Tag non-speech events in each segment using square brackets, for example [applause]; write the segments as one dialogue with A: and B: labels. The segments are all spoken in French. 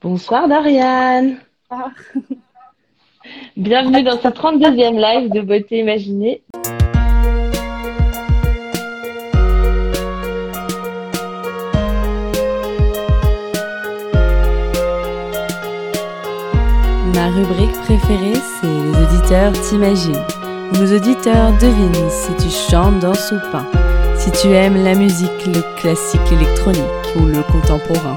A: Bonsoir Doriane.
B: Ah.
A: Bienvenue dans ce 32e live de Beauté Imaginée.
C: Ma rubrique préférée, c'est Les auditeurs t'imaginent, nos auditeurs devinent si tu chantes, danses ou peins, si tu aimes la musique, le classique électronique ou le contemporain.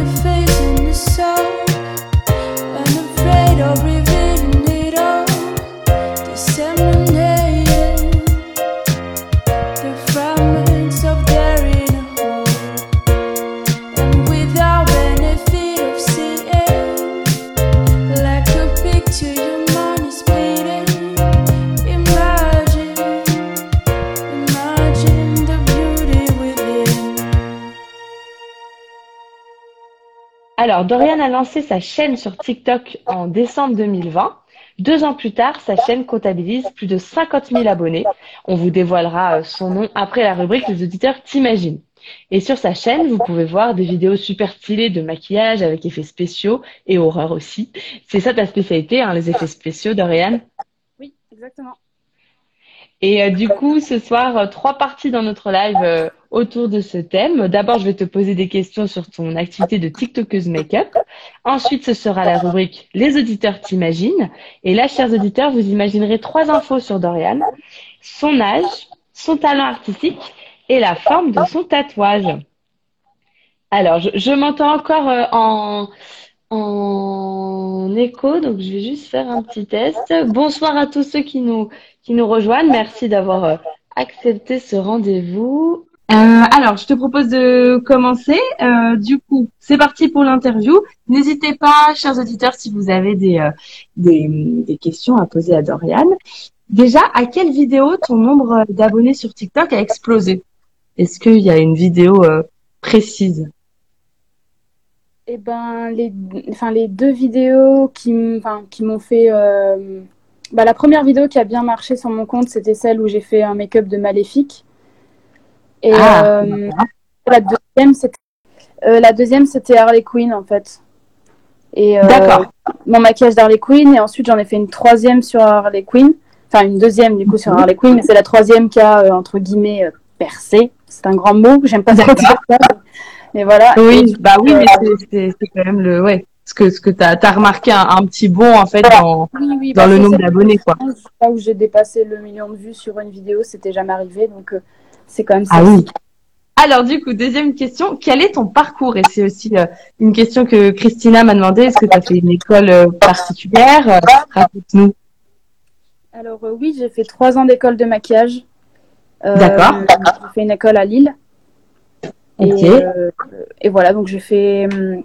A: Alors, Doriane a lancé sa chaîne sur TikTok en décembre 2020. Deux ans plus tard, sa chaîne comptabilise plus de 50 000 abonnés. On vous dévoilera euh, son nom après la rubrique Les auditeurs t'imaginent. Et sur sa chaîne, vous pouvez voir des vidéos super stylées de maquillage avec effets spéciaux et horreur aussi. C'est ça ta spécialité, hein, les effets spéciaux, Doriane
B: Oui, exactement.
A: Et euh, du coup, ce soir, euh, trois parties dans notre live euh, autour de ce thème. D'abord, je vais te poser des questions sur ton activité de TikTokeuse make-up. Ensuite, ce sera la rubrique Les auditeurs t'imaginent. Et là, chers auditeurs, vous imaginerez trois infos sur Dorian. Son âge, son talent artistique et la forme de son tatouage. Alors, je, m'entends encore euh, en, en écho, donc je vais juste faire un petit test. Bonsoir à tous ceux qui nous, qui nous rejoignent. Merci d'avoir euh, accepté ce rendez-vous. Euh, alors, je te propose de commencer. Euh, du coup, c'est parti pour l'interview. N'hésitez pas, chers auditeurs, si vous avez des, euh, des, questions à poser à Dorian. Déjà, à quelle vidéo ton nombre d'abonnés sur TikTok a explosé? Est-ce qu'il y a une vidéo précise?
B: Et ben les, deux vidéos qui, m'ont fait, bah, la première vidéo qui a bien marché sur mon compte, c'était celle où j'ai fait un make-up de Maléfique. Et
A: Ah,
B: euh, la deuxième, c'était, euh, la deuxième, c'était Harley Quinn en fait. Et euh,
A: D'accord.
B: mon maquillage d'Harley Quinn et ensuite j'en ai fait une troisième sur Harley Quinn, enfin une deuxième du coup sur Harley Quinn, mais c'est la troisième qui a entre guillemets percé. C'est un grand mot, j'aime pas trop dire ça. Mais voilà.
A: Oui, bah oui, mais c'est- quand même le ouais. Ce que ce que t'as as remarqué un, un petit bond en fait dans
B: Oui, oui,
A: dans
B: bah,
A: le nombre d'abonnés quoi.
B: Là où j'ai dépassé le million de vues sur une vidéo, c'était jamais arrivé, donc euh, c'est quand même ça.
A: Ah oui. Alors du coup, deuxième question, quel est ton parcours? Et c'est aussi euh, une question que Christina m'a demandé. Est-ce que tu as fait une école euh, particulière? Euh, Raconte-nous.
B: Alors euh, oui, j'ai fait trois ans d'école de maquillage. Euh,
A: D'accord.
B: J'ai fait une école à Lille.
A: Ok.
B: Et, euh, et voilà, donc j'ai fait, hum,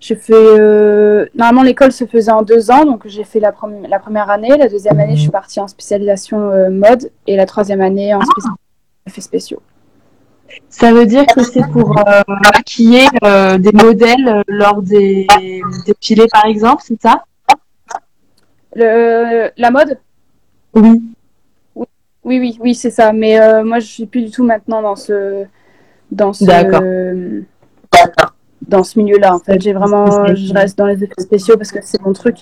B: j'ai fait. euh, normalement, l'école se faisait en deux ans, donc j'ai fait la, la première année. La deuxième année, je suis partie en spécialisation euh, mode, et la troisième année en spécialisation effets spéciaux.
A: Ça veut dire que c'est pour euh, maquiller euh, des modèles euh, lors des défilés par exemple, c'est ça?
B: Le, la mode,
A: Oui.
B: oui, oui, oui, c'est ça. Mais euh, moi, je suis plus du tout maintenant dans ce, dans ce, dans ce milieu-là. En fait, j'ai vraiment, je reste dans les effets spéciaux parce que c'est mon truc.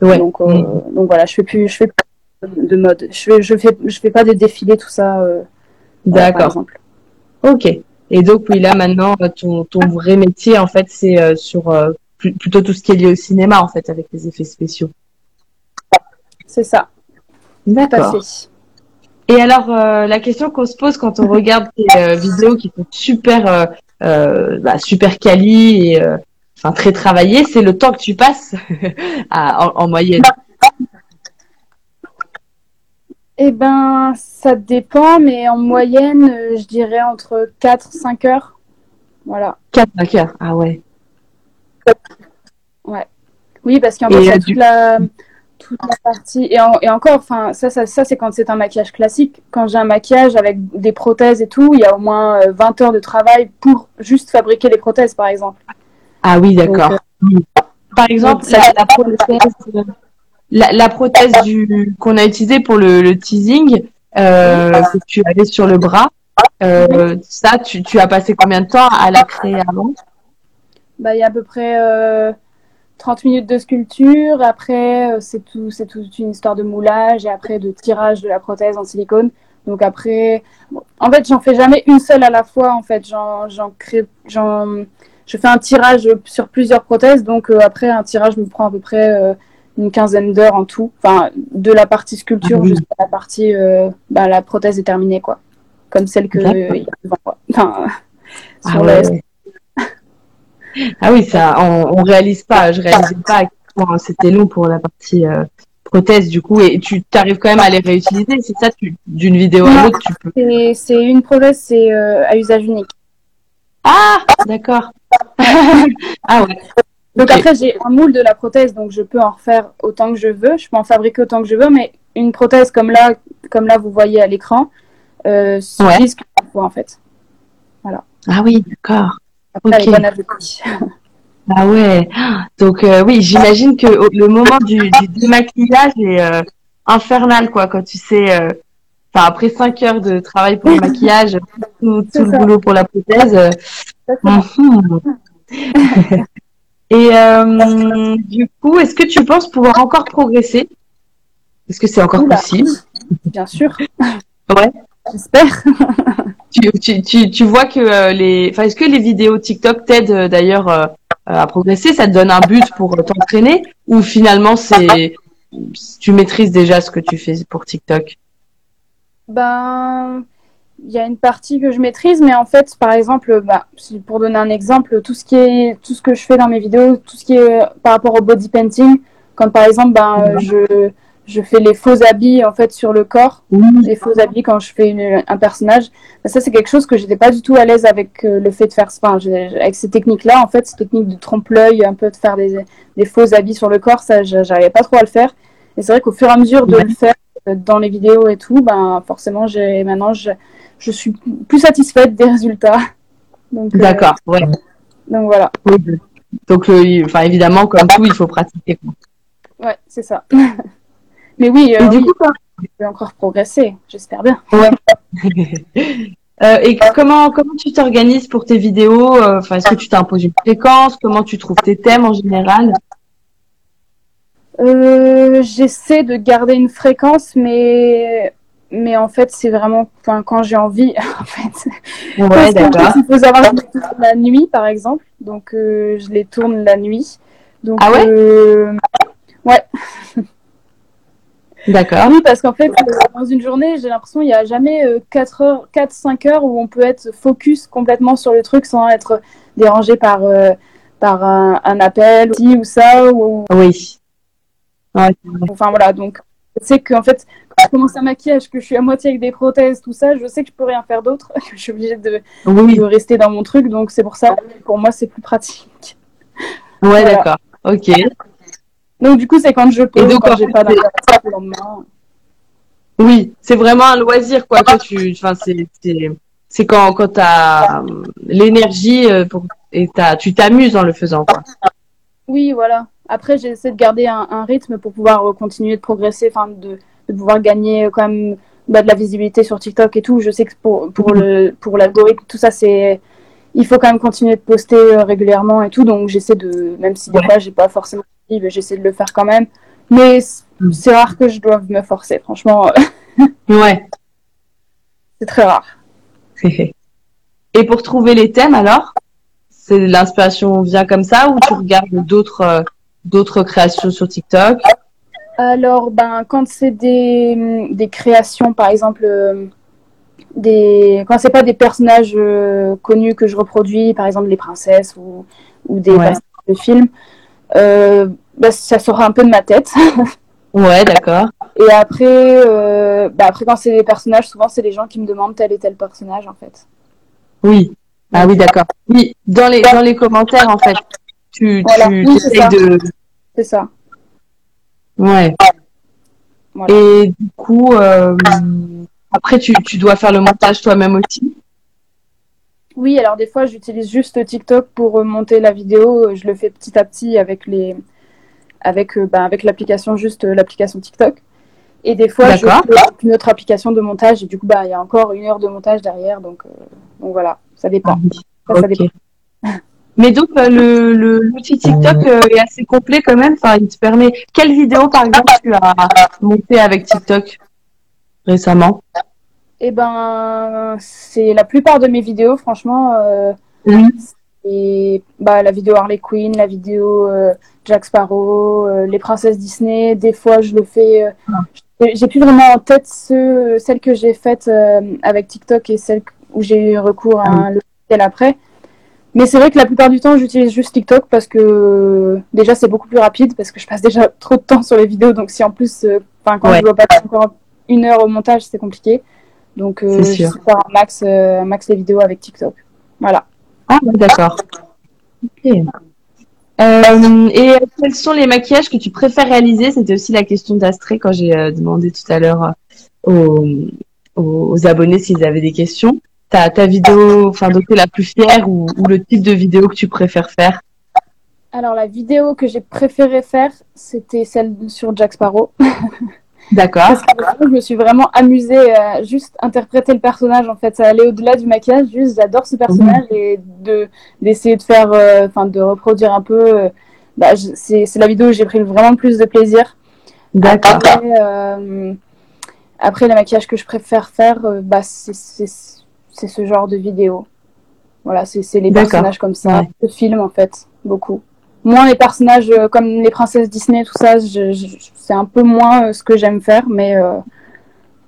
A: Ouais.
B: Donc, donc voilà, je fais plus, je fais pas de mode. Je je fais, je fais pas des défilés, tout ça. euh, par
A: D'accord. Ok. Et donc oui, là maintenant, euh, ton, ton vrai métier en fait, c'est euh, sur euh, pl- plutôt tout ce qui est lié au cinéma en fait, avec les effets spéciaux.
B: C'est ça.
A: D'accord. Et alors, euh, la question qu'on se pose quand on regarde tes euh, vidéos qui sont super, euh, euh, bah, super quali et euh, enfin très travaillées, c'est le temps que tu passes [laughs] à- en, en moyenne.
B: Eh ben, ça dépend, mais en moyenne, euh, je dirais entre 4 5 heures. Voilà.
A: 4 5 heures. Ah ouais.
B: Oui, parce qu'en fait, il y a
A: euh,
B: toute
A: du-
B: la, toute la partie et, en- et encore, enfin ça, ça, ça c'est quand c'est un maquillage classique. Quand j'ai un maquillage avec des prothèses et tout, il y a au moins euh, 20 heures de travail pour juste fabriquer les prothèses, par exemple.
A: Ah oui, d'accord. Par exemple,
B: ça-
A: la, la prothèse, la, la prothèse du qu'on a utilisée pour le, le teasing euh, que tu avais sur le bras, euh, ça, tu, tu as passé combien de temps à la créer avant?
B: Bah, il y a à peu près euh, 30 minutes de sculpture. Après, euh, c'est tout, c'est toute une histoire de moulage et après de tirage de la prothèse en silicone. Donc après, bon, en fait, j'en fais jamais une seule à la fois. En fait, j'en, j'en crée, j'en, je fais un tirage sur plusieurs prothèses. Donc euh, après, un tirage me prend à peu près euh, une quinzaine d'heures en tout. Enfin, de la partie sculpture
A: Ah oui.
B: jusqu'à la partie, euh, bah, la prothèse est terminée, quoi. Comme celle que il y a devant, quoi. Enfin,
A: Ah,
B: sur
A: ouais,
B: le-
A: ouais. [laughs] Ah oui, ça, on, on réalise pas, je réalisais pas à quel point c'était long pour la partie euh, prothèse du coup, et tu arrives quand même à les réutiliser, c'est ça, d'une vidéo à l'autre, tu peux.
B: C'est, c'est une prothèse, c'est euh, à usage unique.
A: Ah, d'accord. [laughs] ah ouais.
B: Donc après, j'ai un moule de la prothèse, donc je peux en refaire autant que je veux. Je peux en fabriquer autant que je veux, mais une prothèse comme là, comme là vous voyez à l'écran, euh, suffit ce qu'il faut en fait.
A: Ah oui, d'accord.
B: Après, elle
A: Ok.
B: est bonne à jeter. [laughs]
A: Ah ouais. Donc euh, oui, j'imagine que le moment du, du démaquillage est euh, infernal quoi, quand tu sais. euh, Enfin, après cinq heures de travail pour le maquillage, [laughs] tout, tout le
B: ça.
A: boulot pour la prothèse. [laughs] Et euh, du coup, est-ce que tu penses pouvoir encore progresser? Est-ce que c'est encore
B: Oula.
A: possible?
B: Bien sûr.
A: Ouais.
B: J'espère. [laughs]
A: tu, tu, tu, tu vois que euh, les, enfin, est-ce que les vidéos TikTok t'aident euh, d'ailleurs à progresser? Ça te donne un but pour t'entraîner? Ou finalement c'est, tu maîtrises déjà ce que tu fais pour TikTok?
B: Ben, il y a une partie que je maîtrise, mais en fait, par exemple, bah, pour donner un exemple, tout ce qui est, tout ce que je fais dans mes vidéos, tout ce qui est par rapport au body painting, quand par exemple, ben, euh, je, je fais les faux habits en fait sur le corps, les faux habits quand je fais une- un personnage, ben, ça c'est quelque chose que j'étais pas du tout à l'aise avec euh, le fait de faire, enfin, avec ces techniques-là, en fait, ces techniques de trompe-l'œil, un peu de faire des, des faux habits sur le corps, ça, j'a- j'arrivais pas trop à le faire. Et c'est vrai qu'au fur et à mesure de le faire euh, dans les vidéos et tout, ben forcément, j'ai maintenant je, je suis plus satisfaite des résultats. Euh,
A: D'accord, ouais.
B: donc voilà.
A: Oui. Donc, euh, enfin, évidemment, comme tout, il faut pratiquer.
B: Ouais, c'est ça. [laughs] Mais oui, euh,
A: Et du
B: oui,
A: coup,
B: je vais encore progresser, j'espère bien. [laughs]
A: Euh, et comment comment tu t'organises pour tes vidéos? Euh, Enfin, est-ce que tu t'imposes une fréquence? Comment tu trouves tes thèmes en général?
B: Euh, j'essaie de garder une fréquence, mais mais en fait, c'est vraiment enfin, quand j'ai envie. [laughs] En fait,
A: Ouais, d'accord.
B: il faut savoir que je tourne la nuit, par exemple. Donc, euh, je les tourne la nuit. Donc,
A: Ah ouais?
B: euh, Ouais.
A: D'accord.
B: Oui, parce qu'en fait, euh, dans une journée, j'ai l'impression qu'il n'y a jamais euh, 4 heures, 4, 5 heures où on peut être focus complètement sur le truc sans être dérangé par, euh, par un, un appel ou ça. Ou,
A: Oui. Ouais,
B: enfin, voilà. Donc, je sais qu'en fait, quand je commence un maquillage, que je suis à moitié avec des prothèses, tout ça, je sais que je peux rien faire d'autre. [laughs] je suis obligée de,
A: oui.
B: de rester dans mon truc. Donc, c'est pour ça, pour moi, c'est plus pratique.
A: Ouais,
B: Voilà.
A: d'accord. Ok.
B: Donc, du coup, c'est quand je peux,
A: Et donc,
B: quand j'ai pas le lendemain.
A: Oui, c'est vraiment un loisir, quoi. Tu, enfin, c'est, c'est, quand, quand t'as euh, l'énergie euh, pour, et t'as, tu t'amuses en le faisant, quoi.
B: Oui, voilà. Après, j'essaie de garder un, un rythme pour pouvoir euh, continuer de progresser, enfin, de, de pouvoir gagner euh, quand même bah, de la visibilité sur TikTok et tout. Je sais que pour, pour le, pour l'algorithme, tout ça, c'est, il faut quand même continuer de poster euh, régulièrement et tout. Donc, j'essaie de, même si des
A: Ouais.
B: fois, j'ai pas forcément envie, mais j'essaie de le faire quand même. Mais
A: Mm.
B: c'est rare que je doive me forcer. Franchement, [laughs]
A: Ouais.
B: c'est très rare. [laughs]
A: Et pour trouver les thèmes, alors, c'est l'inspiration vient comme ça ou tu regardes d'autres, d'autres créations sur TikTok?
B: Alors, ben, quand c'est des, des créations, par exemple, euh, des, quand c'est pas des personnages euh, connus que je reproduis, par exemple les princesses ou, ou des
A: Ouais.
B: personnages de films, euh, ben, ça sort un peu de ma tête. [laughs]
A: Ouais, d'accord.
B: Et après, euh, ben, après quand c'est des personnages, souvent c'est les gens qui me demandent tel et tel personnage, en fait.
A: Oui. Ah oui, d'accord. Oui, dans les, dans les commentaires, en fait, tu,
B: Voilà.
A: tu,
B: Oui, c'est
A: essayes
B: ça.
A: de,
B: C'est ça.
A: ouais.
B: Voilà.
A: Et du coup, euh, après, tu, tu dois faire le montage toi-même aussi?
B: Oui, alors des fois, j'utilise juste TikTok pour euh, monter la vidéo. Je le fais petit à petit avec les, avec, euh, ben, avec l'application, juste l'application TikTok. Et des fois, je une autre application de montage. Et du coup, bah, il y a encore une heure de montage derrière. Donc, euh, donc voilà, ça dépend. Ça, ça dépend.
A: Mais donc euh, le le- l'outil TikTok euh, est assez complet quand même. Enfin, il te permet. Quelle vidéo par exemple tu as monté avec TikTok récemment?
B: Et ben, c'est la plupart de mes vidéos, franchement. euh,
A: Oui.
B: et bah, la vidéo Harley Quinn, la vidéo euh, Jack Sparrow, euh, les princesses Disney. Des fois, je le fais. euh, j'ai- plus vraiment en tête ceux, celles que j'ai faites euh, avec TikTok et celles où j'ai eu recours à un logiciel après. Mais c'est vrai que la plupart du temps, j'utilise juste TikTok parce que déjà c'est beaucoup plus rapide parce que je passe déjà [laughs] trop de temps sur les vidéos. Donc si en plus, euh, quand
A: Ouais.
B: je dois passer encore une heure au montage, c'est compliqué. Donc euh, de faire un max, euh, un max les vidéos avec TikTok. Voilà.
A: Ah ouais, d'accord. Ok. Euh, et quels sont les maquillages que tu préfères réaliser? C'était aussi la question d'Astrée quand j'ai demandé tout à l'heure aux, aux abonnés s'ils avaient des questions. Ta, ta vidéo, enfin, dont t'es la plus fière ou, ou le type de vidéo que tu préfères faire?
B: Alors la vidéo que j'ai préféré faire, c'était celle sur Jack Sparrow. [laughs]
A: D'accord.
B: Parce que vraiment, je me suis vraiment amusée à juste interpréter le personnage. En fait, ça allait au-delà du maquillage. Juste, j'adore ce personnage et de d'essayer de faire, euh, enfin, de reproduire un peu. euh, bah, c'est c'est la vidéo où j'ai pris vraiment le plus de plaisir.
A: D'accord.
B: Après, euh, après le maquillage que je préfère faire, euh, bah, c'est c'est- ce genre de vidéo. Voilà, c'est les personnages comme ça.
A: Ouais.
B: Je filme en fait beaucoup. Moins les personnages euh, comme les princesses Disney, tout ça, c'est un peu moins euh, ce que j'aime faire, mais, euh,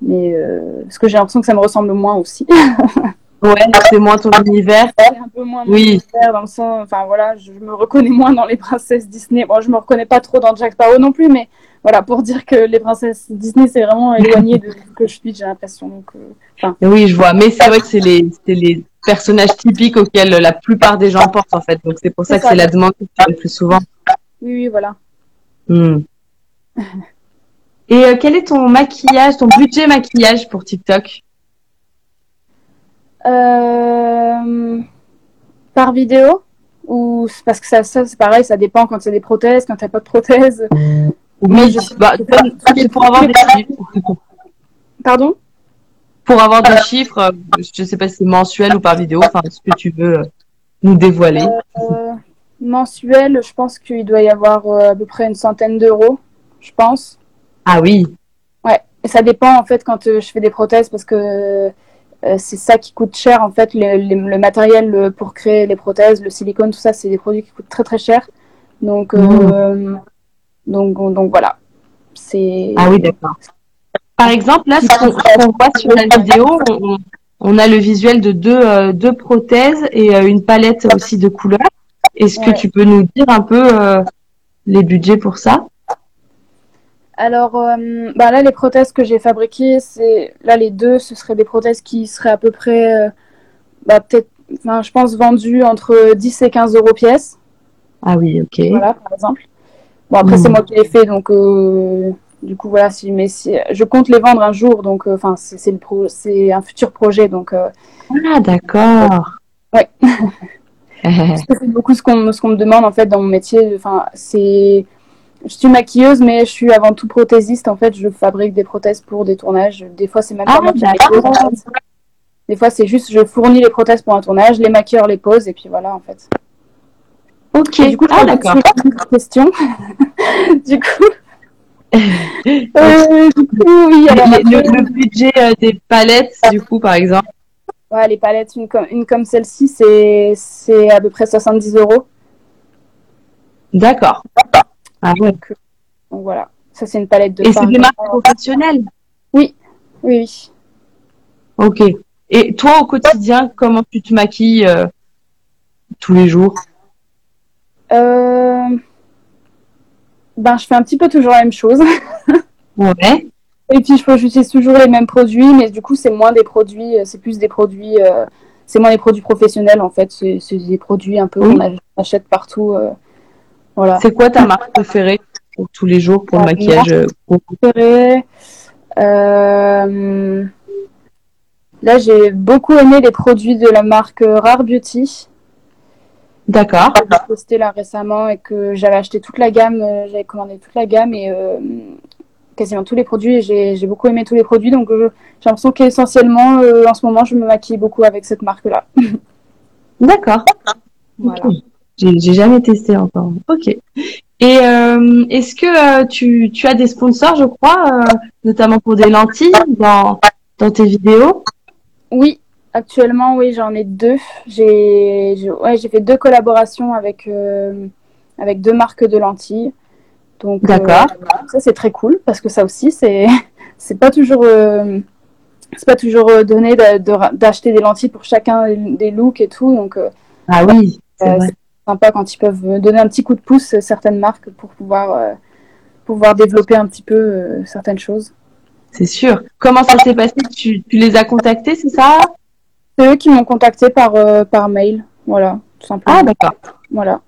B: mais parce que j'ai l'impression que ça me ressemble moins aussi. [laughs]
A: Ouais, c'est moins ton univers.
B: C'est un peu moins mon
A: Oui.
B: univers dans le sens, enfin voilà, je me reconnais moins dans les princesses Disney. Bon, je me reconnais pas trop dans Jack Sparrow non plus, mais voilà, pour dire que les princesses Disney, c'est vraiment éloigné de ce que je suis, j'ai l'impression. Donc, euh,
A: Oui, je vois. Mais c'est vrai que c'est les, les personnages typiques auxquels la plupart des gens pensent, en fait. Donc, c'est pour ça que c'est la demande qui le plus souvent.
B: oui, oui, voilà.
A: Hmm. [laughs] Et euh, quel est ton maquillage, ton budget maquillage pour TikTok?
B: Euh, par vidéo ou parce que ça, ça c'est pareil, ça dépend quand c'est des prothèses, quand t'as pas de prothèse.
A: Oui,
B: je-
A: bah, c'est pour avoir des chiffres.
B: Pardon?
A: Pour avoir des chiffres, je sais pas si c'est mensuel ou par vidéo, enfin, ce que tu veux nous dévoiler.
B: Euh, Mensuel, je pense qu'il doit y avoir euh, à peu près une centaine d'euros, je pense.
A: Ah oui,
B: Ouais, et ça dépend en fait quand je fais des prothèses parce que c'est ça qui coûte cher en fait. Le, le- le matériel euh, pour créer les prothèses, le silicone, tout ça, c'est des produits qui coûtent très très cher. Donc, euh, donc, donc voilà. C'est.
A: ah oui, d'accord. Par exemple, là, ce qu'on voit sur la vidéo, on, on a le visuel de deux, euh, deux prothèses et euh, une palette aussi de couleurs. Est-ce que tu peux nous dire un peu euh, les budgets pour ça?
B: Alors, euh, bah là, les prothèses que j'ai fabriquées, c'est là les deux, ce seraient des prothèses qui seraient à peu près, euh, bah peut-être, enfin, je pense vendues entre 10 et 15 euros pièce.
A: Ah oui, ok.
B: Voilà, par exemple. Bon, après, c'est moi qui les fais, donc euh, du coup, voilà, si, mais si, je compte les vendre un jour, donc enfin, c'est c'est le pro, c'est un futur projet, donc
A: Ah, d'accord.
B: Ouais. [laughs] parce que c'est beaucoup ce qu'on ce qu'on me demande en fait dans mon métier. Enfin, c'est, je suis maquilleuse, mais je suis avant tout prothésiste. En fait, je fabrique des prothèses pour des tournages. Des fois, c'est même pas
A: Ah,
B: moi qui les pose. Des fois, c'est juste, je fournis les prothèses pour un tournage, les maquilleurs les posent, et puis voilà, en fait.
A: ok.
B: Et du coup,
A: ah, d'accord.
B: question. [laughs] du coup, [laughs] euh, du coup, oui. Alors,
A: Le, le-
B: après-
A: le budget euh, des palettes, du coup, par exemple.
B: Ouais, les palettes, une comme, une comme celle-ci, c'est, c'est à peu près 70 euros.
A: D'accord. Ah ouais.
B: Donc voilà. Ça, c'est une palette de
A: Et c'est des marques professionnelles.
B: Oui, oui.
A: Ok. Et toi, au quotidien, comment tu te maquilles euh, tous les jours?
B: Euh... Ben, je fais un petit peu toujours la même chose. [laughs]
A: Ouais.
B: Et puis, je j'utilise toujours les mêmes produits, mais du coup, c'est moins des produits, euh, c'est plus des produits, euh, c'est moins des produits professionnels, en fait. C'est des produits un peu
A: Oui.
B: qu'on ach- achète partout. euh, Voilà.
A: C'est quoi ta marque préférée pour tous les jours pour le maquillage euh, gros
B: préféré. Euh, Là, j'ai beaucoup aimé les produits de la marque Rare Beauty.
A: D'accord.
B: J'ai testé là récemment et que j'avais acheté toute la gamme, euh, j'avais commandé toute la gamme et euh, quasiment tous les produits et j'ai beaucoup aimé tous les produits. Donc, euh, j'ai l'impression qu'essentiellement, euh, en ce moment, je me maquille beaucoup avec cette marque-là. [laughs]
A: D'accord.
B: Voilà.
A: J'ai jamais testé encore. Ok. Et euh, est-ce que euh, tu, tu as des sponsors, je crois, euh, notamment pour des lentilles dans, dans tes vidéos?
B: Oui, actuellement, oui, j'en ai deux. J'ai ouais, fait deux collaborations avec, avec deux marques de lentilles. Donc,
A: D'accord.
B: ça, c'est très cool parce que ça aussi, c'est pas [laughs] toujours, c'est pas toujours donné d'acheter des lentilles pour chacun des looks et tout. Donc,
A: Ah oui, c'est
B: sympa quand ils peuvent donner un petit coup de pouce, euh, certaines marques, pour pouvoir, euh, pouvoir développer un petit peu euh, certaines choses.
A: C'est sûr. Comment ça s'est passé? Tu, tu les as contactés, c'est ça?
B: C'est eux qui m'ont contacté par, euh, par mail. Voilà, tout simplement.
A: Ah d'accord.
B: Voilà.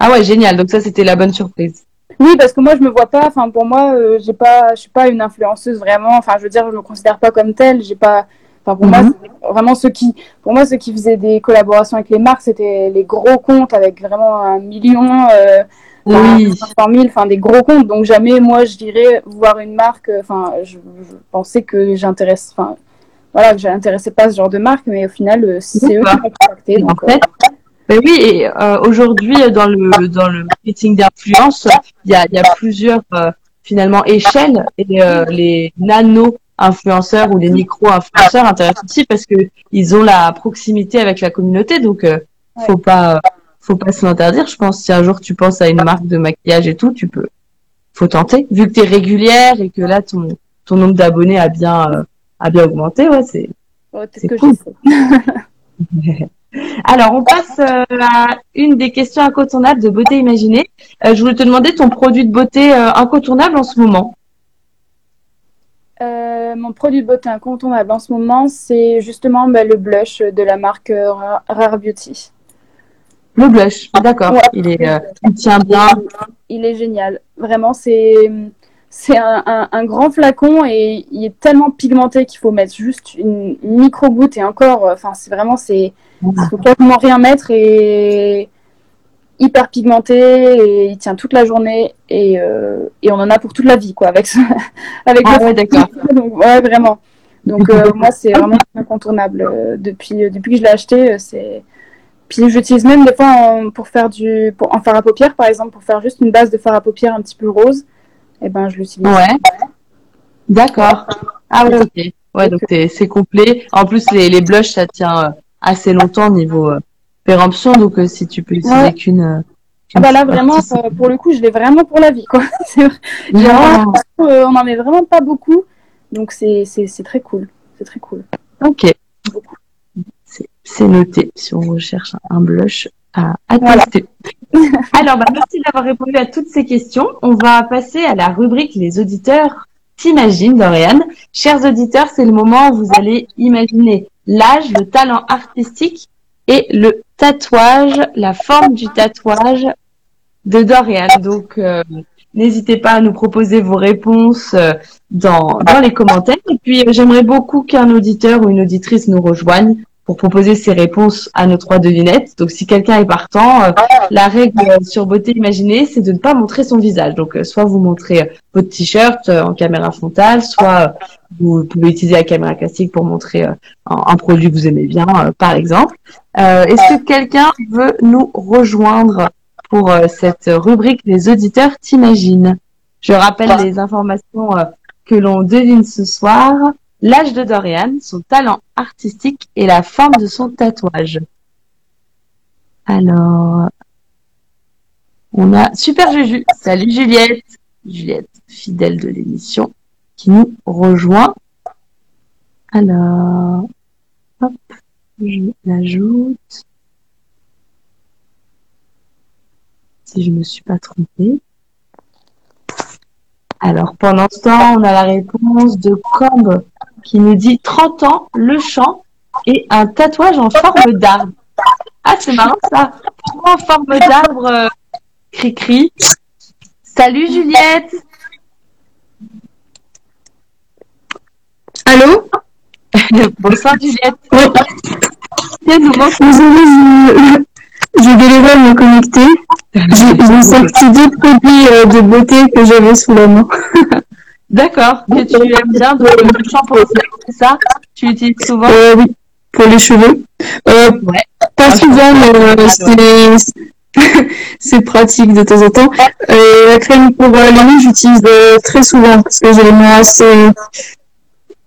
A: Ah ouais, génial. Donc ça, c'était la bonne surprise.
B: Oui, parce que moi, je me vois pas. Enfin, pour moi, euh, j'ai pas, je suis pas une influenceuse vraiment. Enfin, je veux dire, je me considère pas comme telle. J'ai pas. Enfin, pour moi,
A: Mhm.
B: vraiment ceux qui, pour moi, ceux qui faisaient des collaborations avec les marques, c'était les gros comptes avec vraiment un million, euh,
A: Oui.
B: 500 000, enfin des gros comptes. Donc jamais, moi, je dirais voir une marque. euh, Enfin, je, je pensais que j'intéresse. Enfin, voilà, que j'intéressais pas ce genre de marque, mais au final, euh, c'est eux qui m'ont contacté.
A: En
B: Donc, euh,
A: fait, ben oui, et euh, aujourd'hui dans le dans le marketing d'influence, il y a y a plusieurs euh, finalement échelles et euh, les nano influenceurs ou les micro influenceurs intéressent aussi parce que ils ont la proximité avec la communauté, donc euh, faut pas faut pas se l'interdire. Je pense si un jour tu penses à une marque de maquillage et tout, tu peux faut tenter. Vu que tu es régulière et que là ton ton nombre d'abonnés a bien euh, a bien augmenté, ouais, c'est
B: ouais,
A: c'est cool. [laughs] Alors, on passe euh, à une des questions incontournables de beauté imaginée. Euh, je voulais te demander ton produit de beauté euh, incontournable en ce moment.
B: Euh, mon produit de beauté incontournable en ce moment, c'est justement bah, le blush de la marque Ra- Rare Beauty.
A: Le blush, d'accord.
B: Ouais.
A: Il est, euh, il tient bien.
B: Il est génial. Vraiment, c'est c'est un, un- un grand flacon et il est tellement pigmenté qu'il faut mettre juste une micro goutte et encore, euh, enfin, c'est vraiment, c'est, faut quasiment rien mettre et hyper pigmenté et il tient toute la journée et, euh, et on en a pour toute la vie, quoi, avec ce, [laughs] avec
A: Ah ouais, d'accord. [laughs]
B: Donc, ouais, vraiment. Donc, euh, [laughs] moi, c'est vraiment incontournable. Euh, depuis, depuis que je l'ai acheté, c'est. Puis, j'utilise même des fois en- pour faire du. Pour, en fard à paupières, par exemple, pour faire juste une base de fard à paupières un petit peu rose. Et ben, je l'utilise.
A: Ouais. D'accord. Ah ouais, ok. Ouais, donc c'est complet. En plus, les, les blushs, ça tient assez longtemps niveau euh, péremption. Donc, euh, si tu peux utiliser
B: Ouais.
A: qu'une. euh,
B: Ah bah là, vraiment, euh, pour le coup, je l'ai vraiment pour la vie, quoi. [laughs] C'est vrai. J'ai vraiment- euh, on en met vraiment pas beaucoup. Donc, c'est c'est- c'est très cool. C'est très cool.
A: ok. C'est- noté si on recherche un blush à, à
B: Voilà.
A: tester. [laughs] Alors, bah, merci d'avoir répondu à toutes ces questions. On va passer à la rubrique Les auditeurs t'imaginent, Dorian. Chers auditeurs, c'est le moment où vous allez imaginer l'âge, le talent artistique et le tatouage, la forme du tatouage de Dorian. Donc, euh, n'hésitez pas à nous proposer vos réponses euh, dans, les commentaires. Et puis, euh, j'aimerais beaucoup qu'un auditeur ou une auditrice nous rejoigne pour proposer ses réponses à nos trois devinettes. Donc, si quelqu'un est partant, euh, la règle euh, sur beauté imaginée, c'est de ne pas montrer son visage. Donc, euh, soit vous montrez votre t-shirt en caméra frontale, soit vous pouvez utiliser la caméra classique pour montrer un, un produit que vous aimez bien, par exemple. Est-ce que quelqu'un veut nous rejoindre pour cette rubrique Les auditeurs t'imaginent? Je rappelle les informations que l'on devine ce soir. L'âge de Dorian, son talent artistique et la forme de son tatouage. Alors, on a Super Juju. Salut Juliette. Juliette, fidèle de l'émission, qui nous rejoint. Alors, hop, je l'ajoute. Si je me suis pas trompée. Alors, pendant ce temps, on a la réponse de Combe qui nous dit 30 ans, le chant et un tatouage en forme d'arbre. Ah, c'est marrant ça. Pourquoi en forme d'arbre, euh, cri-cri Salut Juliette.
D: Allô? [laughs]
A: Bonsoir Juliette.
D: Désolée, je, je me connecter. J'ai j'ai sorti deux produits euh, de beauté que j'avais sous la main. [laughs]
A: D'accord. Que tu aimes bien de le shampoing, c'est ça Tu l'utilises souvent
D: Euh, oui, pour les cheveux. Euh,
A: Ouais.
D: pas
A: Ah,
D: souvent, mais euh, c'est [laughs] c'est pratique de temps en temps. Euh, la crème pour euh, les mains, j'utilise euh, très souvent parce que j'ai les mains assez,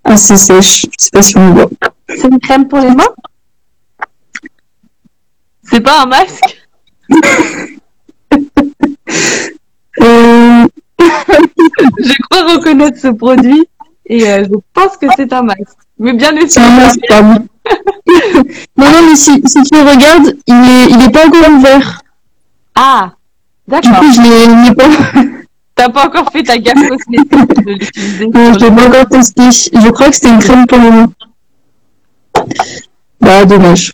D: assez sèches. Je sais pas si on voit.
A: C'est une crème pour les mains? C'est pas un masque? Crois reconnaître ce produit et euh, je pense que c'est un masque. Mais bien
D: c'est un masque, pardon. [laughs] non, non, mais si, si tu regardes, il est, il est pas encore ouvert.
A: Ah,
D: Du
A: d'accord.
D: coup, je l'ai pas,
A: T'as pas encore fait ta gaffe cosmétique de l'utiliser.
D: non, je l'ai pas encore testé. Je crois que c'était une crème pour les mains. Bah, dommage.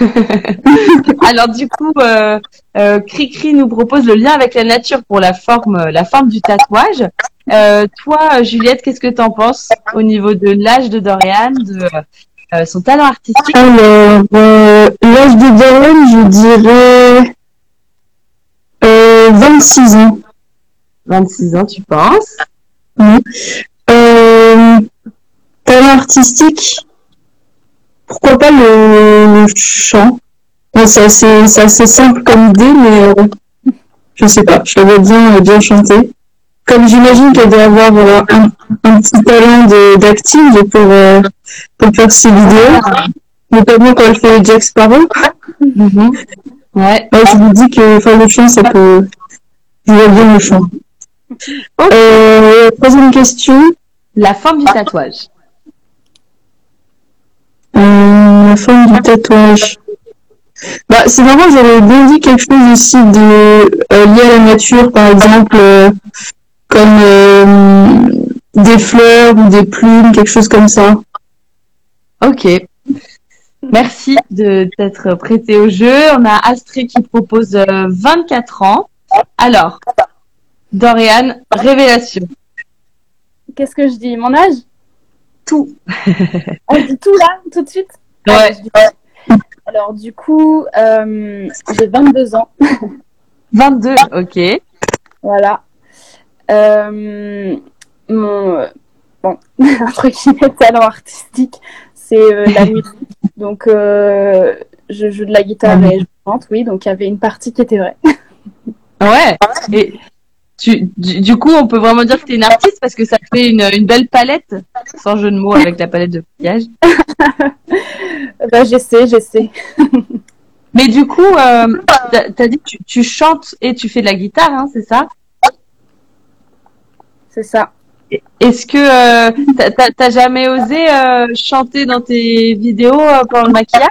D: [laughs]
A: Alors du coup, euh, euh, Cricri nous propose le lien avec la nature pour la forme, la forme du tatouage. Euh, toi, Juliette, qu'est-ce que t'en penses au niveau de l'âge de Dorian, de euh, son talent artistique?
D: Alors, euh, l'âge de Darren, je dirais euh, 26 ans.
A: 26 ans, tu penses?
D: Oui. Euh, talent artistique, pourquoi pas le, le chant? Bon, C'est assez, simple comme idée, mais euh, je sais pas, je savais bien, euh, bien chanter. Comme j'imagine qu'elle doit avoir euh, un, un petit talent d'acting pour, euh, pour faire ses vidéos, notamment quand elle fait Jack Sparrow.
A: Mhm. Ouais.
D: Ouais, je vous dis que faire le chant, ça peut. Je vois bien le chant. Euh, troisième question.
A: La forme du tatouage.
D: Euh, la forme du tatouage. Bah, c'est marrant, j'aurais bien dit quelque chose aussi de euh, lié à la nature, par exemple, euh, comme euh, des fleurs ou des plumes, quelque chose comme ça.
A: Ok. Merci de t'être prêté au jeu. On a Astrid qui propose euh, 24 ans. Alors, Dorian, révélation.
B: Qu'est-ce que je dis? Mon âge?
A: Tout. [laughs]
B: On dit tout là, tout de suite?
A: Ouais.
B: Dis- Alors, du coup, euh, j'ai 22 ans. [laughs]
A: 22, ok.
B: Voilà. Euh, mon bon, [laughs] entre guillemets, talent artistique, c'est euh, la musique. Donc, je joue de la guitare et je chante, oui. Donc, il y avait une partie qui était vraie.
A: Ouais. Et tu, du, du coup, on peut vraiment dire que tu es une artiste parce que ça fait une, une belle palette, sans jeu de mots avec la palette de maquillage. [laughs]
B: Bah, j'essaie, j'essaie. [laughs]
A: Mais du coup, euh, t'as t'as dit que tu, tu chantes et tu fais de la guitare, hein, c'est ça?
B: C'est ça.
A: Est-ce que euh, t'as- jamais osé euh, chanter dans tes vidéos euh, pendant le maquillage?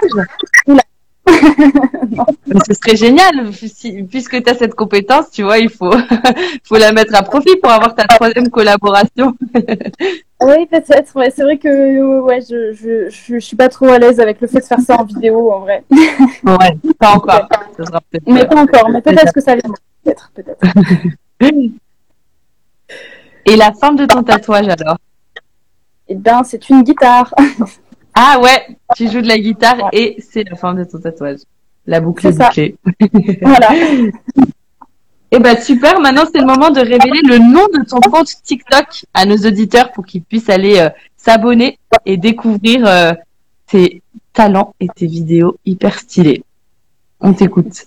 A: Ce serait génial, si- puisque tu as cette compétence, tu vois, il faut, [laughs] faut la mettre à profit pour avoir ta troisième collaboration. [laughs]
B: Oui, peut-être. Ouais, c'est vrai que euh, ouais, je, je, je, je suis pas trop à l'aise avec le fait de faire ça en vidéo, en vrai. [laughs]
A: Ouais, pas encore.
B: Mais pas encore. Mais peut-être que ça vient. Peut-être, peut-être.
A: Et la forme de ton tatouage alors?
B: Eh ben, c'est une guitare.
A: Ah ouais, tu joues de la guitare et c'est la forme de ton tatouage. La boucle est bouclée. [laughs]
B: voilà.
A: Et ben super, maintenant c'est le moment de révéler le nom de ton compte TikTok à nos auditeurs pour qu'ils puissent aller euh, s'abonner et découvrir euh, tes talents et tes vidéos hyper stylées. On t'écoute.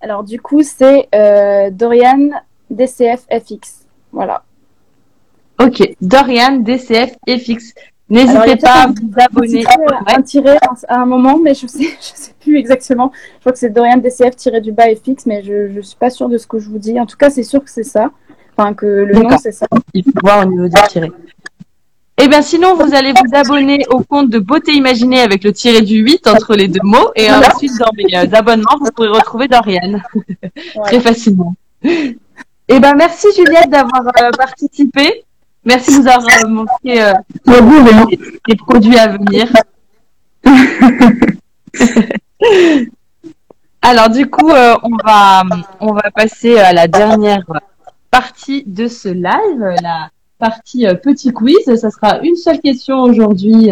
B: Alors, du coup, c'est euh, Dorian DCF FX. Voilà.
A: Ok, Dorian, DCF, N'hésitez pas à vous abonner.
B: tiret, un tiret à un moment, mais je sais, [laughs] je sais plus exactement. Je crois que c'est Dorian DCF tiré du bas FX, mais je, je suis pas sûre de ce que je vous dis. En tout cas, c'est sûr que c'est ça. Enfin, que le nom, c'est ça.
A: il faut voir au niveau du tiré. Et bien sinon, vous allez vous abonner au compte de Beauté Imaginée avec le tiré du 8 entre les deux mots. Et
B: Voilà.
A: ensuite, dans mes euh, abonnements, vous pourrez retrouver Dorian [laughs] très facilement. Et ben merci Juliette d'avoir euh, participé. Merci de nous avoir euh, montré euh,
D: bon, rien.
A: les produits à venir. [laughs] Alors du coup, euh, on va on va passer à la dernière partie de ce live, la partie euh, petit quiz. Ça sera une seule question aujourd'hui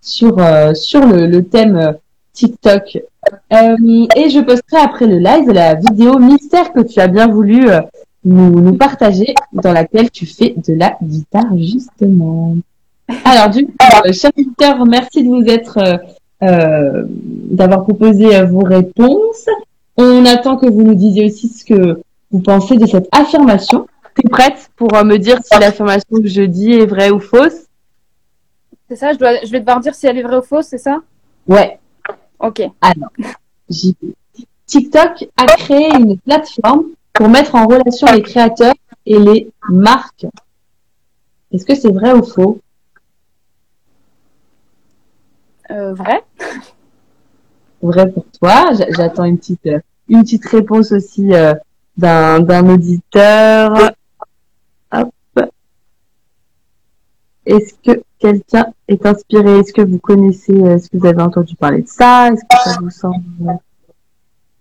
A: sur sur le, le thème TikTok. Et je posterai après le live la vidéo mystère que tu as bien voulu nous, nous partager, dans laquelle tu fais de la guitare justement. Alors du coup, euh, chers auditeurs, merci de vous être euh, euh, d'avoir proposé euh, vos réponses. On attend que vous nous disiez aussi ce que vous pensez de cette affirmation. T'es prête pour me dire si l'affirmation que je dis est vraie ou fausse?
B: C'est ça, je, dois, je vais devoir dire si elle est vraie ou fausse, c'est ça?
A: Ouais.
B: Ok.
A: Alors. TikTok a créé une plateforme pour mettre en relation les créateurs et les marques. Est-ce que c'est vrai ou faux?
B: Euh, vrai [laughs]
A: Vrai pour toi. J'a- J'attends une petite une petite réponse aussi euh, d'un d'un auditeur. Hop. Est-ce que quelqu'un est inspiré? Est-ce que vous connaissez euh, Est-ce que vous avez entendu parler de ça? Est-ce que ça vous semble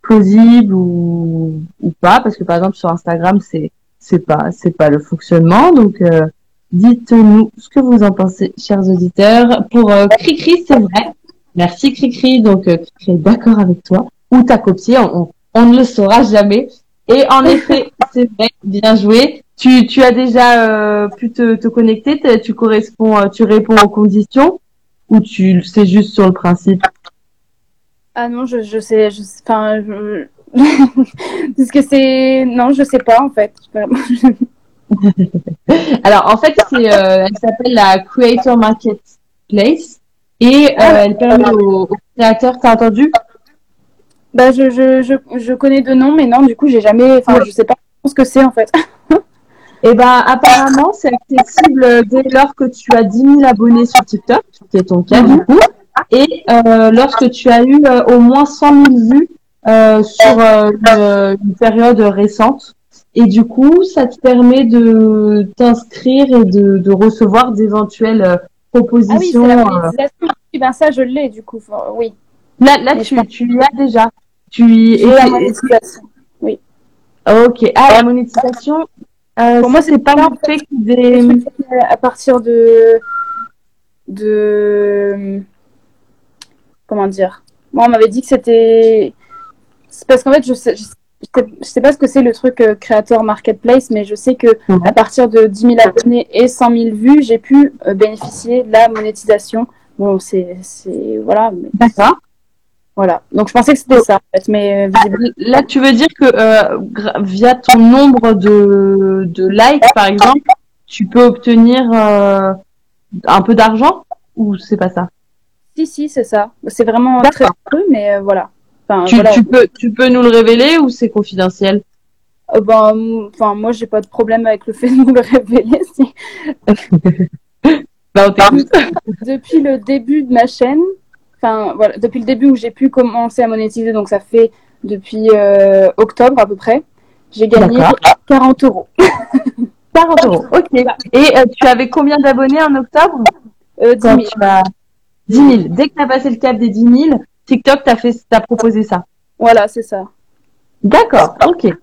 A: plausible ou, ou pas Parce que par exemple sur Instagram, c'est c'est pas c'est pas le fonctionnement. Donc euh, dites-nous ce que vous en pensez, chers auditeurs. Pour euh, Cricri, c'est vrai. Merci Cricri. Donc euh, Cricri est d'accord avec toi. Ou t'as copié, on, on, ne le saura jamais. Et en effet, [laughs] c'est vrai, bien joué. Tu, tu as déjà euh, pu te, te connecter, tu corresponds, euh, tu réponds aux conditions ou tu c'est juste sur le principe?
B: Ah non, je, je sais, je, enfin, je... [laughs] Parce que c'est... Non, je sais pas, en fait. [laughs]
A: Alors en fait, c'est, euh, elle s'appelle la Creator Marketplace et euh, elle permet aux, aux créateurs, t'as entendu?
B: Bah, je, je, je, je connais deux noms, mais non, du coup, j'ai jamais... Enfin, je sais pas ce que c'est, en fait. [laughs]
A: Eh ben apparemment, c'est accessible dès lors que tu as 10 000 abonnés sur TikTok, qui est ton cas du coup, et euh, lorsque tu as eu euh, au moins 100 000 vues euh, sur une, une période récente. Et du coup, ça te permet de t'inscrire et de, de recevoir d'éventuelles euh,
B: Ah oui,
A: propositions.
B: la. Oui, ben ça, je l'ai, du coup. Enfin, oui.
A: Là, là
B: Mais
A: tu, tu y as déjà. Tu y
B: J'ai la
A: et-
B: monétisation.
A: Ok. Ah, la monétisation.
B: Pour moi,
A: c'est pas
B: pas,
A: le
B: fait,
A: des...
B: à partir de... de... Comment dire Moi, on m'avait dit que c'était... C'est parce qu'en fait, je sais, je sais, je sais pas ce que c'est le truc euh, créateur marketplace, mais je sais que à partir de 10 000 abonnés et 100 000 vues, j'ai pu euh, bénéficier de la monétisation. Bon, c'est... c'est- Voilà. mais-
A: D'accord.
B: voilà. Donc, je pensais que c'était ça, en fait, mais euh.
A: Là, tu veux dire que euh, via ton nombre de, de likes, par exemple, tu peux obtenir euh, un peu d'argent ou c'est pas ça?
B: Si, si, c'est ça. C'est vraiment très peu, mais euh, voilà. Enfin,
A: tu,
B: voilà.
A: tu peux tu peux nous le révéler ou c'est confidentiel?
B: Euh, ben, enfin, moi, j'ai pas de problème avec le fait de nous le révéler. [laughs] si.
A: Bah.
B: Depuis le début de ma chaîne, enfin, voilà, depuis le début où j'ai pu commencer à monétiser, donc ça fait depuis euh, octobre à peu près, j'ai gagné
A: D'accord.
B: 40 euros. [laughs]
A: 40 euros. Ok. Et euh, tu avais combien d'abonnés en octobre?
B: Euh, 10
A: Quand
B: 000.
A: tu as 10 000. Dès que tu as passé le cap des 10 000, TikTok t'a fait t'a proposé ça.
B: Voilà, c'est ça.
A: D'accord, ok.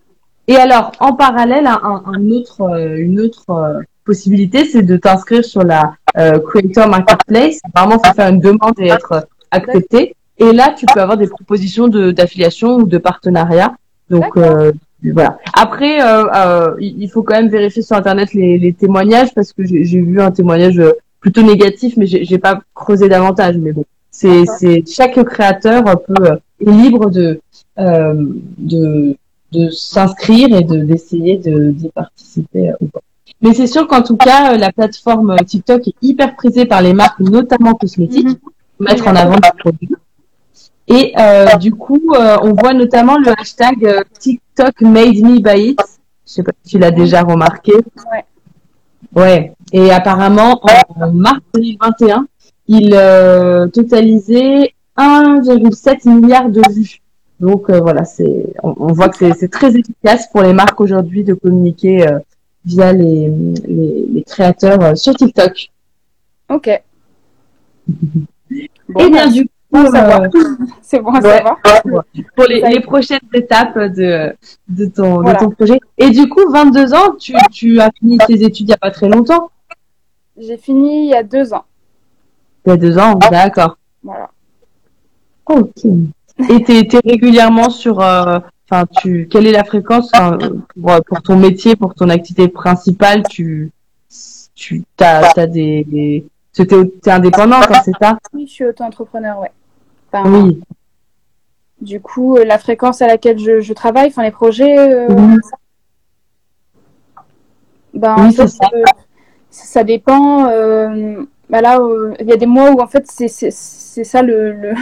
A: Et alors, en parallèle, un, autre, euh, une autre euh, possibilité, c'est de t'inscrire sur la euh, Creator Marketplace. Vraiment, faut faire une demande et être accepté. Et là, tu peux avoir des propositions de d'affiliation ou de partenariat. Donc euh, voilà. Après, euh, euh, il il faut quand même vérifier sur internet les, les témoignages parce que j'ai j'ai vu un témoignage euh, plutôt négatif, mais j'ai pas creusé davantage. Mais bon, c'est c'est chaque créateur peut euh, est libre de euh, de de s'inscrire et de d'essayer de d'y participer euh, ou pas. Mais c'est sûr qu'en tout cas, euh, la plateforme TikTok est hyper prisée par les marques, notamment cosmétiques, pour mettre en avant leurs produits. Et euh, du coup, euh, on voit notamment le hashtag TikTok made me buy it. Je sais pas si tu l'as déjà remarqué.
B: Ouais.
A: Ouais. Et apparemment, en, mars 2021, il euh, totalisait 1,7 milliard de vues. Donc euh, voilà, c'est on, on voit que c'est- très efficace pour les marques aujourd'hui de communiquer euh, via les, les, les créateurs euh, sur TikTok.
B: Ok. Bon,
A: Et bien du
B: Bon à
A: euh,
B: savoir. [laughs] C'est bon à
A: ouais.
B: savoir.
A: pour les, les prochaines étapes de, de, ton,
B: Voilà.
A: de ton projet. Et du coup, 22 ans, tu, tu as fini tes études il n'y a pas très longtemps.
B: J'ai fini il y a deux ans.
A: Il y a deux ans, d'accord.
B: Voilà.
A: Ok. Et t'es t'es régulièrement sur, euh, enfin, tu, quelle est la fréquence pour, pour ton métier, pour ton activité principale, tu, tu, t'as, t'as des, des t'es, t'es indépendante, hein, c'est ça?
B: Oui, je suis auto-entrepreneur, ouais. Enfin,
A: Oui.
B: Du coup, euh, la fréquence à laquelle je, je travaille, enfin les projets, euh, ben,
A: Oui,
B: fait,
A: ça.
B: euh, ça dépend. euh, là, euh, il y a des mois où en fait, c'est ça le, le,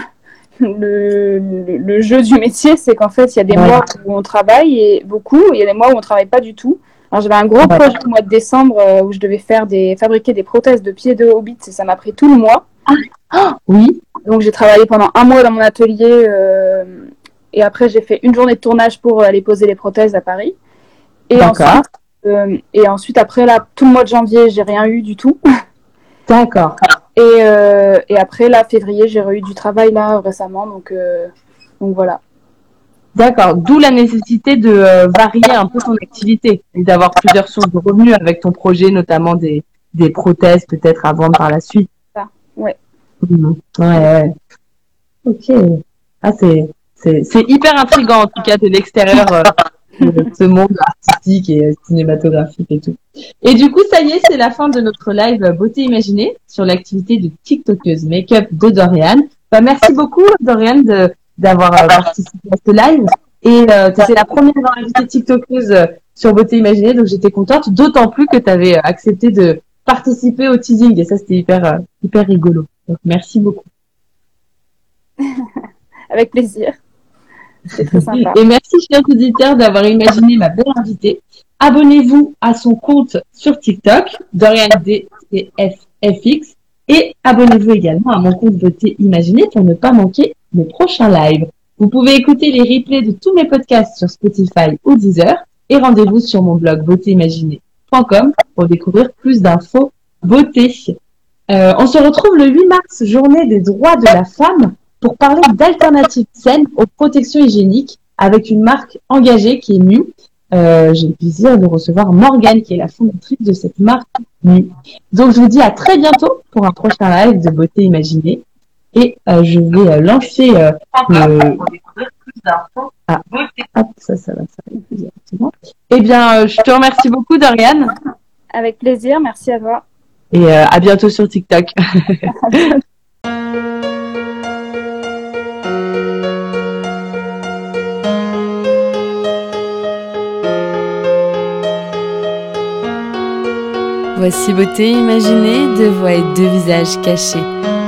B: [laughs] le, le- le jeu du métier, c'est qu'en fait, il y a des
A: Ouais.
B: mois où on travaille et beaucoup, il y a des mois où on travaille pas du tout. Alors j'avais un gros
A: Ouais.
B: projet au mois de décembre euh, où je devais faire des fabriquer des prothèses de pieds de hobbit et ça m'a pris tout le mois.
A: Oui.
B: Donc j'ai travaillé pendant un mois dans mon atelier euh, et après j'ai fait une journée de tournage pour aller poser les prothèses à Paris. Et
A: D'accord.
B: ensuite, euh, et ensuite après là tout le mois de janvier j'ai rien eu du tout. [laughs]
A: D'accord.
B: Et, euh, et après là février j'ai eu du travail là récemment donc euh, donc voilà.
A: D'accord. D'où la nécessité de euh, varier un peu ton activité et d'avoir plusieurs sources de revenus avec ton projet, notamment des, des prothèses peut-être à vendre par la suite. Mhm. Ouais, ouais. Ok. Ah, c'est, c'est, c'est hyper intriguant en tout cas de l'extérieur euh, ce monde artistique et euh, cinématographique et tout. Et du coup, ça y est, c'est la fin de notre live euh, Beauté Imaginée sur l'activité de TikTokeuse Make-up de Dorian. Bah, merci beaucoup Dorian de, d'avoir participé à ce live. Et euh, étais la première invitée TikTokeuse sur Beauté Imaginée, donc j'étais contente, d'autant plus que tu avais accepté de participer au teasing et ça c'était hyper euh, hyper rigolo. Donc merci beaucoup. [laughs]
B: Avec plaisir. C'est très sympa.
A: Et merci chers auditeurs d'avoir imaginé ma belle invitée. Abonnez-vous à son compte sur TikTok, Dorian DCFFX, et abonnez-vous également à mon compte Beauté Imaginée pour ne pas manquer mes prochains lives. Vous pouvez écouter les replays de tous mes podcasts sur Spotify ou Deezer et rendez-vous sur mon blog pour découvrir plus d'infos beauté. Euh, on se retrouve le 8 mars, journée des droits de la femme, pour parler d'alternatives saines aux protections hygiéniques avec une marque engagée qui est Mu. Euh, J'ai le plaisir de recevoir Morgane qui est la fondatrice de cette marque Mu. Donc je vous dis à très bientôt pour un prochain live de beauté imaginée et euh, je vais euh, lancer euh, le... Ah, hop, ça, ça va, ça va directement. Eh bien, euh, je te remercie beaucoup, Dorian,
B: Avec plaisir, merci à toi.
A: et euh, à bientôt sur TikTok. [laughs]
C: Voici beauté imaginée, deux voix et deux visages cachés.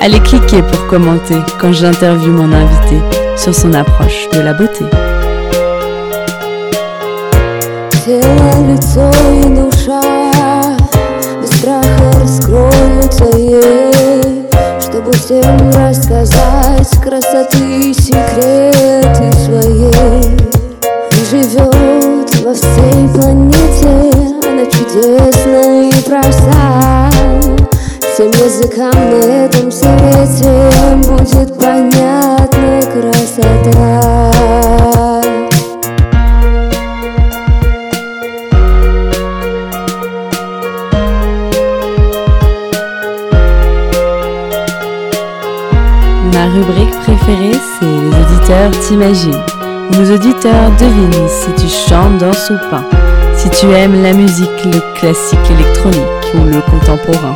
C: Allez cliquer pour commenter quand j'interviewe mon invité sur son approche de la beauté.
E: лицо и душа Без страха раскроются Чтобы всем рассказать красоты секреты своей И живет во всей планете Она чудесна и проста Всем языкам на этом совете будет понятна красота.
C: Ma rubrique préférée, c'est Les auditeurs t'imaginent. Où Nos auditeurs devinent si tu chantes, danses ou pas. Si tu aimes la musique, le classique électronique ou le contemporain.